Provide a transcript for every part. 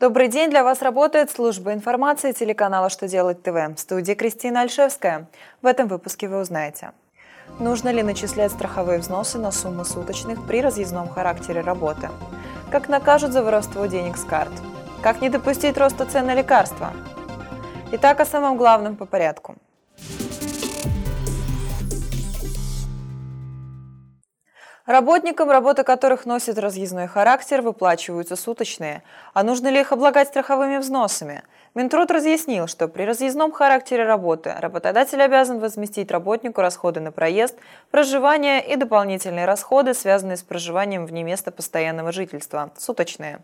Добрый день, для вас работает служба информации телеканала «Что делать ТВ». В студии Кристина Альшевская. В этом выпуске вы узнаете. Нужно ли начислять страховые взносы на суммы суточных при разъездном характере работы? Как накажут за воровство денег с карт? Как не допустить роста цен на лекарства? Итак, о самом главном по порядку – Работникам, работа которых носит разъездной характер, выплачиваются суточные. А нужно ли их облагать страховыми взносами? Минтруд разъяснил, что при разъездном характере работы работодатель обязан возместить работнику расходы на проезд, проживание и дополнительные расходы, связанные с проживанием вне места постоянного жительства, суточные.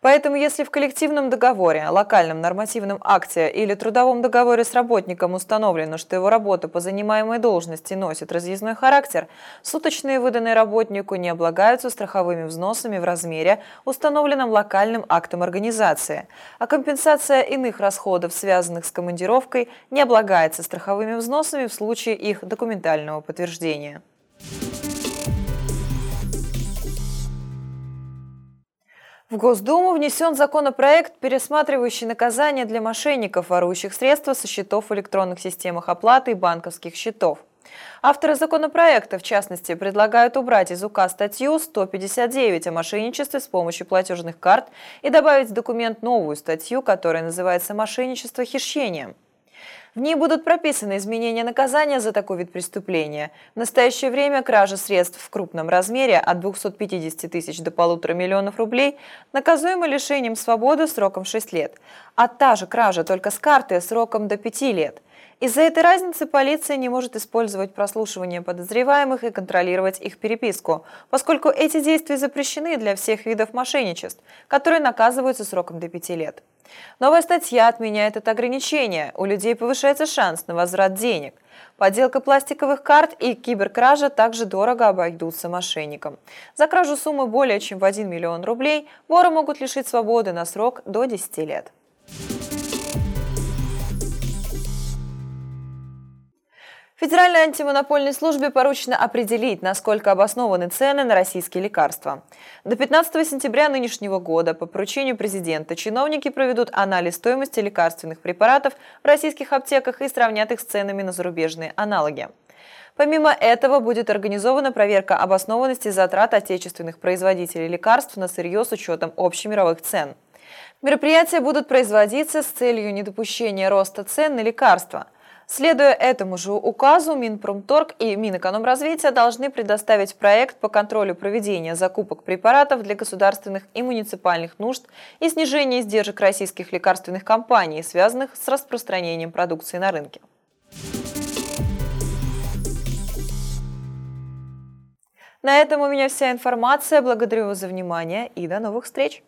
Поэтому если в коллективном договоре, локальном нормативном акте или трудовом договоре с работником установлено, что его работа по занимаемой должности носит разъездной характер, суточные выданные работнику не облагаются страховыми взносами в размере, установленном локальным актом организации, а компенсация иных расходов, связанных с командировкой, не облагается страховыми взносами в случае их документального подтверждения. В Госдуму внесен законопроект, пересматривающий наказание для мошенников, ворующих средства со счетов в электронных системах оплаты и банковских счетов. Авторы законопроекта, в частности, предлагают убрать из УК статью 159 о мошенничестве с помощью платежных карт и добавить в документ новую статью, которая называется «Мошенничество хищением». В ней будут прописаны изменения наказания за такой вид преступления. В настоящее время кража средств в крупном размере от 250 тысяч до полутора миллионов рублей наказуема лишением свободы сроком 6 лет, а та же кража только с карты сроком до 5 лет – из-за этой разницы полиция не может использовать прослушивание подозреваемых и контролировать их переписку, поскольку эти действия запрещены для всех видов мошенничеств, которые наказываются сроком до 5 лет. Новая статья отменяет это ограничение. У людей повышается шанс на возврат денег. Подделка пластиковых карт и киберкража также дорого обойдутся мошенникам. За кражу суммы более чем в 1 миллион рублей воры могут лишить свободы на срок до 10 лет. Федеральной антимонопольной службе поручено определить, насколько обоснованы цены на российские лекарства. До 15 сентября нынешнего года по поручению президента чиновники проведут анализ стоимости лекарственных препаратов в российских аптеках и сравнят их с ценами на зарубежные аналоги. Помимо этого будет организована проверка обоснованности затрат отечественных производителей лекарств на сырье с учетом общемировых цен. Мероприятия будут производиться с целью недопущения роста цен на лекарства – Следуя этому же указу, Минпромторг и Минэкономразвития должны предоставить проект по контролю проведения закупок препаратов для государственных и муниципальных нужд и снижения издержек российских лекарственных компаний, связанных с распространением продукции на рынке. На этом у меня вся информация. Благодарю вас за внимание и до новых встреч!